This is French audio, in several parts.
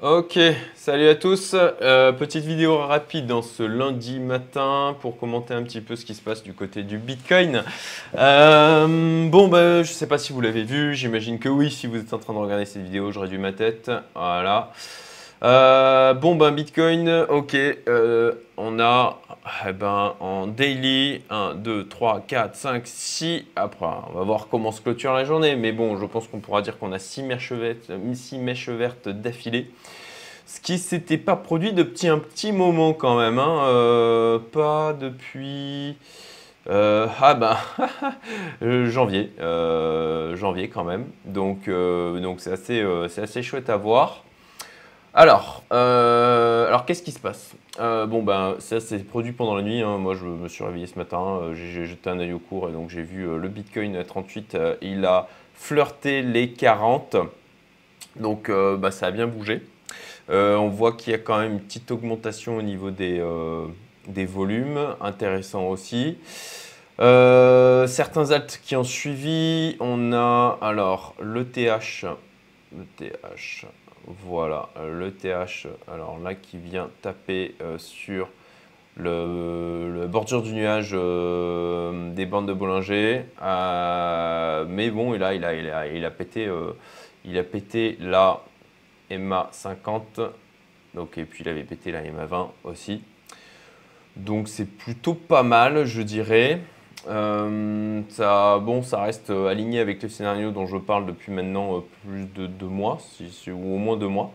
Ok, salut à tous. Euh, petite vidéo rapide dans ce lundi matin pour commenter un petit peu ce qui se passe du côté du Bitcoin. Euh, bon, ben, je ne sais pas si vous l'avez vu, j'imagine que oui, si vous êtes en train de regarder cette vidéo, j'aurais dû ma tête. Voilà. Euh, bon, ben, Bitcoin, ok, on a eh ben, en daily 1, 2, 3, 4, 5, 6. Après, on va voir comment se clôture la journée. Mais bon, je pense qu'on pourra dire qu'on a 6 mèches vertes, mèches vertes d'affilée. Ce qui s'était pas produit depuis un petit moment quand même. Hein. Euh, pas depuis... Euh, ah ben, janvier, euh, janvier quand même. Donc c'est assez chouette à voir. Alors, alors qu'est-ce qui se passe? Bon ben ça s'est produit pendant la nuit. Hein. Moi je me suis réveillé ce matin, j'ai jeté un œil au cours et donc j'ai vu le Bitcoin à 38. il a flirté les 40. Donc bah, ça a bien bougé. Euh, on voit qu'il y a quand même une petite augmentation au niveau des, euh, volumes, intéressant aussi. Euh, certains alts qui ont suivi, on a alors l'ETH, l'ETH, voilà, l'ETH, alors là qui vient taper sur le, bordure du nuage des bandes de Bollinger. mais bon, là, il a, il a, il a pété, il a pété là MA 50. Donc, et puis il avait pété la MA 20 aussi. Donc c'est plutôt pas mal, je dirais. Euh, ça, bon, ça reste aligné avec le scénario dont je parle depuis maintenant euh, plus de deux mois, ou au moins deux mois.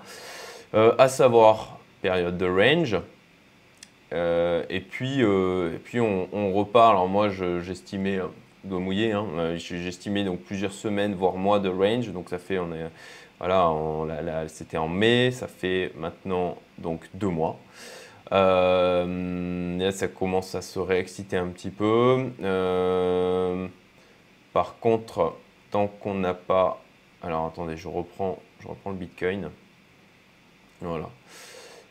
Euh, à savoir période de range. et puis, puis on, repart. Alors moi, j'estimais, doigt mouillé, hein, j'estimais donc plusieurs semaines, voire mois de range. Donc ça fait, on est voilà, c'était en mai, ça fait maintenant donc deux mois. Euh, ça commence à se réexciter un petit peu. Euh, par contre, tant qu'on n'a pas... Alors attendez, je reprends, je reprends le Bitcoin. Voilà.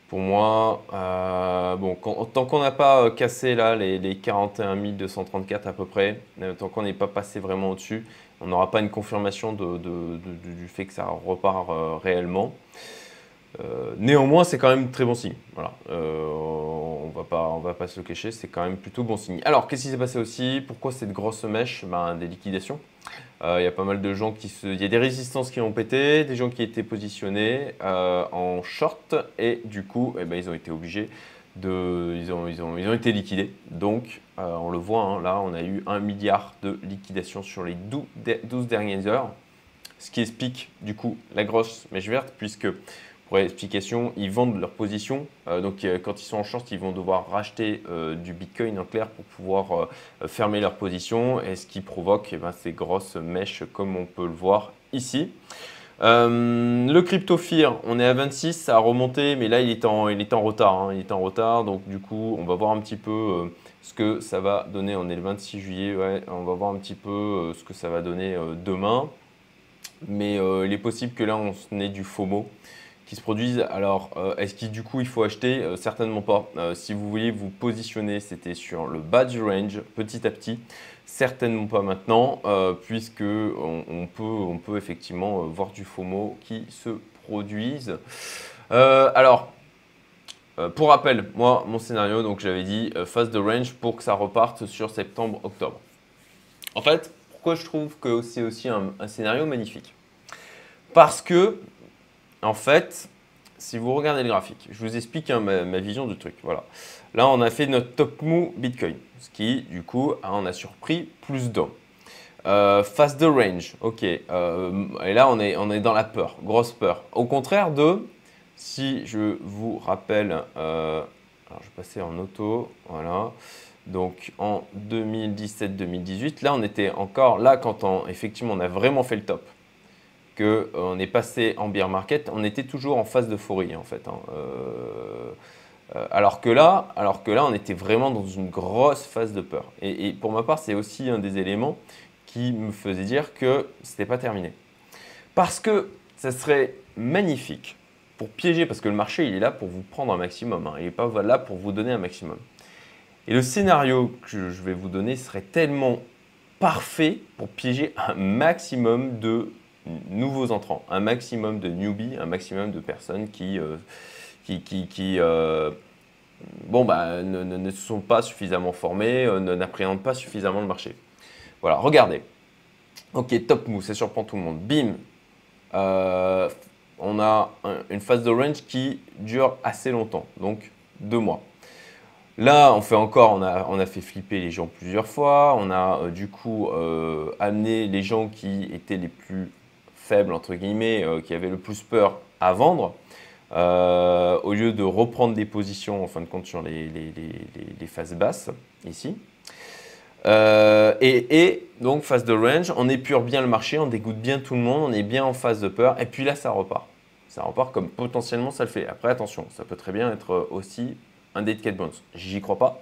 Pour moi, euh, bon, tant qu'on n'a pas cassé là les, les 41 234 à peu près, tant qu'on n'est pas passé vraiment au-dessus, on n'aura pas une confirmation du fait que ça repart réellement. Euh, néanmoins, c'est quand même très bon signe. Voilà. Euh, on va pas, va pas se le cacher, c'est quand même plutôt bon signe. Alors, qu'est-ce qui s'est passé aussi? Pourquoi cette grosse mèche? Ben, Des liquidations. Il y a pas mal de gens qui se... Il y a des résistances qui ont pété, des gens qui étaient positionnés en short et du coup, eh ben, ils ont été obligés de... Ils ont, ils ont, ils ont été liquidés. Donc, euh, on le voit, hein, là, on a eu un milliard de liquidations sur les 12 dernières heures, ce qui explique du coup la grosse mèche verte, puisque pour explication, ils vendent leur position. Euh, donc, euh, quand ils sont en short, ils vont devoir racheter du Bitcoin en clair pour pouvoir fermer leur position, et ce qui provoque eh ben, ces grosses mèches, comme on peut le voir ici. le crypto on est à 26, ça a remonté, mais là il est en, il est en retard. Hein. il est en retard, donc du coup, on va voir un petit peu ce que ça va donner. On est le 26 juillet, on va voir un petit peu euh, ce que ça va donner euh, demain. Mais euh, il est possible que là, on ait du FOMO qui se produise. Alors, est-ce qu'il du coup il faut acheter? Certainement pas. si vous voulez vous positionner, c'était sur le bas du range petit à petit. Certainement pas maintenant, puisque on, peut, on peut effectivement voir du FOMO qui se produise. alors, euh, pour rappel, moi, mon scénario, donc j'avais dit euh, phase de range pour que ça reparte sur septembre-octobre. En fait, pourquoi je trouve que c'est aussi un, scénario magnifique? Parce que, en fait, si vous regardez le graphique, je vous explique hein, ma, vision du truc. Voilà. Là, on a fait notre top move Bitcoin, ce qui, du coup, on a surpris plus d'un. Euh, de range, ok. et là, on est, on est dans la peur, grosse peur. Au contraire de si je vous rappelle, euh, alors je vais passer en auto, voilà. Donc en 2017-2018, là on était encore, là quand on, effectivement on a vraiment fait le top, qu'on euh, est passé en bear market, on était toujours en phase d'euphorie en fait. Hein. Euh, alors, que là, alors que là, on était vraiment dans une grosse phase de peur. Et, pour ma part, c'est aussi un des éléments qui me faisait dire que ce n'était pas terminé. Parce que ça serait magnifique pour piéger, parce que le marché, il est là pour vous prendre un maximum, hein. il n'est pas là pour vous donner un maximum. Et le scénario que je vais vous donner serait tellement parfait pour piéger un maximum de nouveaux entrants, un maximum de newbies, un maximum de personnes qui, qui, qui, bon, bah, ne, ne, sont pas suffisamment formées, n'appréhendent pas suffisamment le marché. Voilà, regardez. Ok, top move, ça surprend tout le monde. Bim, on a une phase de range qui dure assez longtemps, donc deux mois. Là, on fait encore, on a, fait flipper les gens plusieurs fois. On a euh, du coup euh, amené les gens qui étaient les plus faibles, entre guillemets, euh, qui avaient le plus peur à vendre, au lieu de reprendre des positions en fin de compte sur les, phases basses, ici. Et, et, donc, phase de range, on épure bien le marché, on dégoûte bien tout le monde, on est bien en phase de peur, et puis là, ça repart. Ça repart comme potentiellement ça le fait. Après, attention, ça peut très bien être aussi un dedicated bonds. J'y crois pas.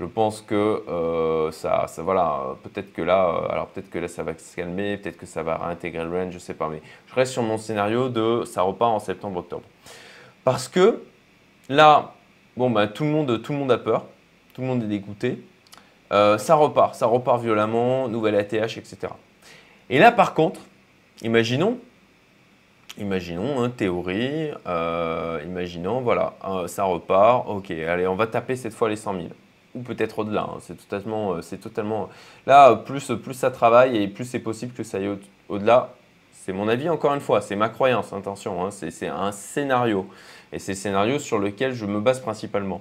Je pense que euh, ça, voilà, peut-être que là, euh, alors peut-être que là ça va se calmer, peut-être que ça va réintégrer le range, je sais pas, mais je reste sur mon scénario de ça repart en septembre-octobre. Parce que là, bon bah tout le monde, tout le monde a peur, tout le monde est dégoûté, euh, ça repart, ça repart violemment, nouvelle ATH, etc. Et là par contre, imaginons Imaginons, hein, théorie, imaginons, voilà, ça repart, ok, allez, on va taper cette fois les 100 000, ou peut-être au-delà, hein, c'est totalement, euh, c'est totalement, là, plus, plus ça travaille et plus c'est possible que ça aille au-delà, c'est mon avis encore une fois, c'est ma croyance, attention, hein, c'est un scénario, et c'est le scénario sur lequel je me base principalement.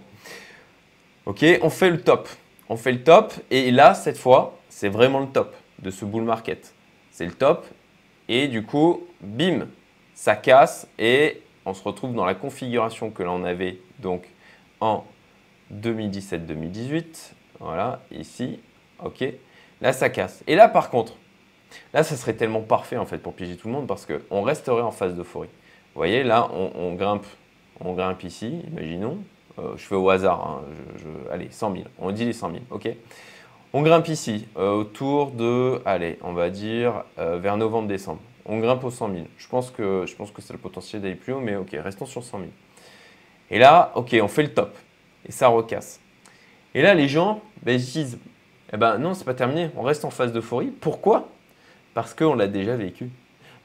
Ok, on fait le top, on fait le top, et là, cette fois, c'est vraiment le top de ce bull market, c'est le top, et du coup, bim, ça casse et on se retrouve dans la configuration que l'on avait donc en 2017-2018. Voilà, ici, ok. Là, ça casse. Et là, par contre, là, ça serait tellement parfait en fait pour piéger tout le monde parce qu'on resterait en phase d'euphorie. Vous voyez, là, on, grimpe, on grimpe ici, imaginons. Euh, je fais au hasard, hein, allez, 100 000. On dit les 100 000, ok. On grimpe ici, euh, autour de, allez, on va dire euh, vers novembre-décembre on grimpe aux 100 000. Je pense que, je pense que c'est le potentiel d'aller plus haut, mais ok, restons sur 100 000. Et là, ok, on fait le top. Et ça recasse. Et là, les gens, ben, ils disent, eh ben non, c'est pas terminé, on reste en phase d'euphorie. Pourquoi? Parce qu'on l'a déjà vécu.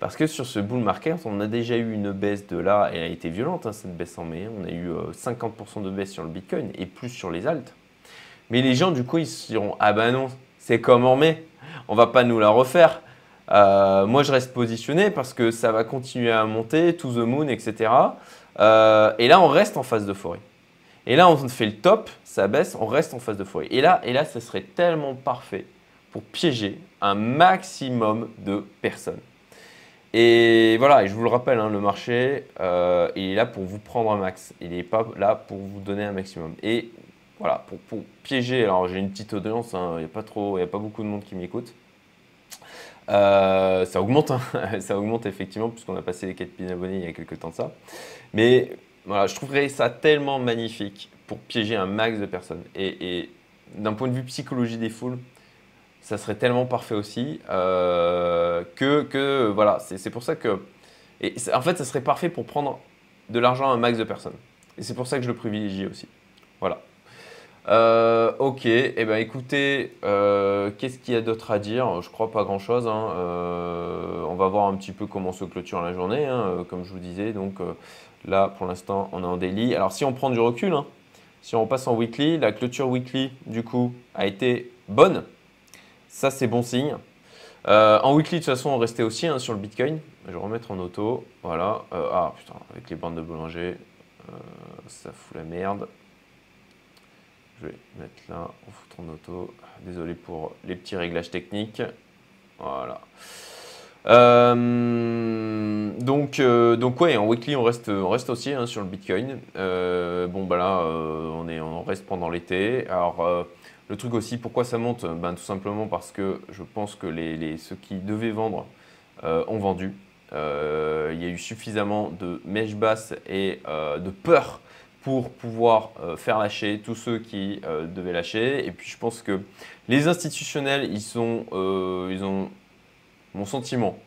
Parce que sur ce bull market, on a déjà eu une baisse de là, elle a été violente, hein, cette baisse en mai. On a eu 50% euh, de baisse sur le Bitcoin et plus sur les altes. Mais les gens, du coup, ils se diront, ah ben non, c'est comme en mai, on va pas nous la refaire. Euh, moi, je reste positionné parce que ça va continuer à monter, to the moon, etc. Euh, et là, on reste en phase d'euphorie. Et là, on fait le top, ça baisse, on reste en phase d'euphorie. Et là, et là, ça serait tellement parfait pour piéger un maximum de personnes. Et voilà, et je vous le rappelle, hein, le marché, euh, il est là pour vous prendre un max. Il n'est pas là pour vous donner un maximum. Et voilà, pour, piéger, alors j'ai une petite audience, hein, il n'y a, pas a pas beaucoup de monde qui m'écoute. Euh, ça augmente, hein. ça augmente effectivement, puisqu'on a passé les 4000 abonnés il y a quelques temps de ça. Mais voilà, je trouverais ça tellement magnifique pour piéger un max de personnes. Et, d'un point de vue psychologie des foules, ça serait tellement parfait aussi euh, que, que, voilà, c'est pour ça que. Et en fait, ça serait parfait pour prendre de l'argent à un max de personnes. Et c'est pour ça que je le privilégie aussi. Voilà. Euh, ok, et eh ben écoutez, euh, qu'est-ce qu'il y a d'autre à dire? Je crois pas grand-chose. Hein. On va voir un petit peu comment se clôture la journée, hein, comme je vous disais. Donc là, pour l'instant, on est en daily. Alors si on prend du recul, hein, si on passe en weekly, la clôture weekly, du coup, a été bonne. Ça, c'est bon signe. en weekly, de toute façon, on restait aussi sur le Bitcoin. Je vais remettre en auto. Voilà. ah putain, avec les bandes de boulanger, ça fout la merde. Je vais mettre là, on fout en auto. Désolé pour les petits réglages techniques. Voilà. Euh, donc, euh, donc ouais, en weekly on reste, on reste aussi hein, sur le Bitcoin. Euh, bon bah là, on, est, on reste pendant l'été. Alors le truc aussi, pourquoi ça monte? Ben, Tout simplement parce que je pense que les, ceux qui devaient vendre ont vendu. il y a eu suffisamment de mèches basses et de peur pour pouvoir faire lâcher tous ceux qui devaient lâcher. Et puis je pense que les institutionnels, ils, sont, ils ont mon sentiment,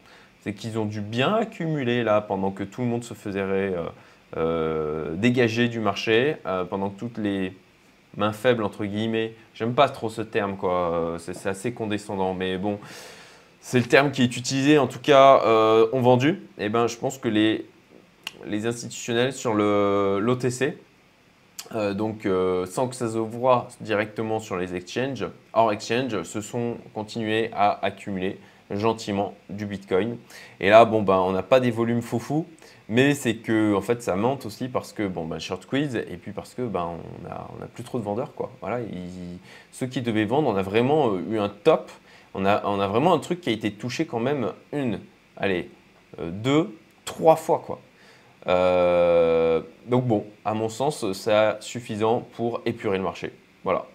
c'est qu'ils ont dû bien accumuler là pendant que tout le monde se faisait dégager du marché, pendant que toutes les mains faibles entre guillemets, j'aime pas trop ce terme quoi, c'est assez condescendant, mais bon c'est le terme qui est utilisé, en tout cas, ont vendu. Et eh ben, je pense que les, les institutionnels sur l'OTC, donc sans que ça se voit directement sur les exchanges, hors exchange, se sont continués à accumuler gentiment du Bitcoin. Et là, bon, ben, on n'a pas des volumes foufou, mais c'est que en fait, ça monte aussi parce que, bon, ben, short quiz, et puis parce que ben, on n'a on a plus trop de vendeurs. Quoi. Voilà, ceux qui devaient vendre, on a vraiment euh, eu un top. On a, on a vraiment un truc qui a été touché quand même une, allez, euh, deux, trois fois. quoi. Euh, donc bon, à mon sens, c'est suffisant pour épurer le marché. Voilà.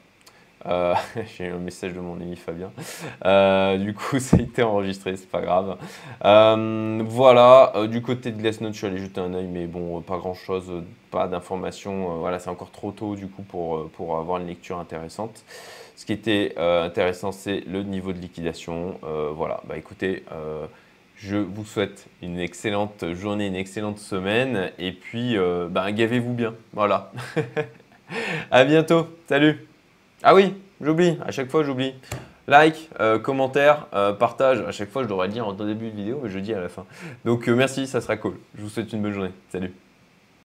Euh, j'ai un message de mon ami Fabien. Euh, du coup, ça a été enregistré, c'est pas grave. Euh, voilà, du côté de Glassnode, je suis allé jeter un œil, mais bon, pas grand chose, pas d'informations. voilà, c'est encore trop tôt du coup pour, pour avoir une lecture intéressante. Ce qui était intéressant, c'est le niveau de liquidation. voilà, bah écoutez. Je vous souhaite une excellente journée, une excellente semaine. Et puis, bah, gavez-vous bien. Voilà. à bientôt. Salut. Ah oui, j'oublie, à chaque fois j'oublie. Like, euh, commentaire, euh, partage. À chaque fois, je devrais le dire en début de vidéo, mais je dis à la fin. Donc euh, merci, ça sera cool. Je vous souhaite une bonne journée. Salut.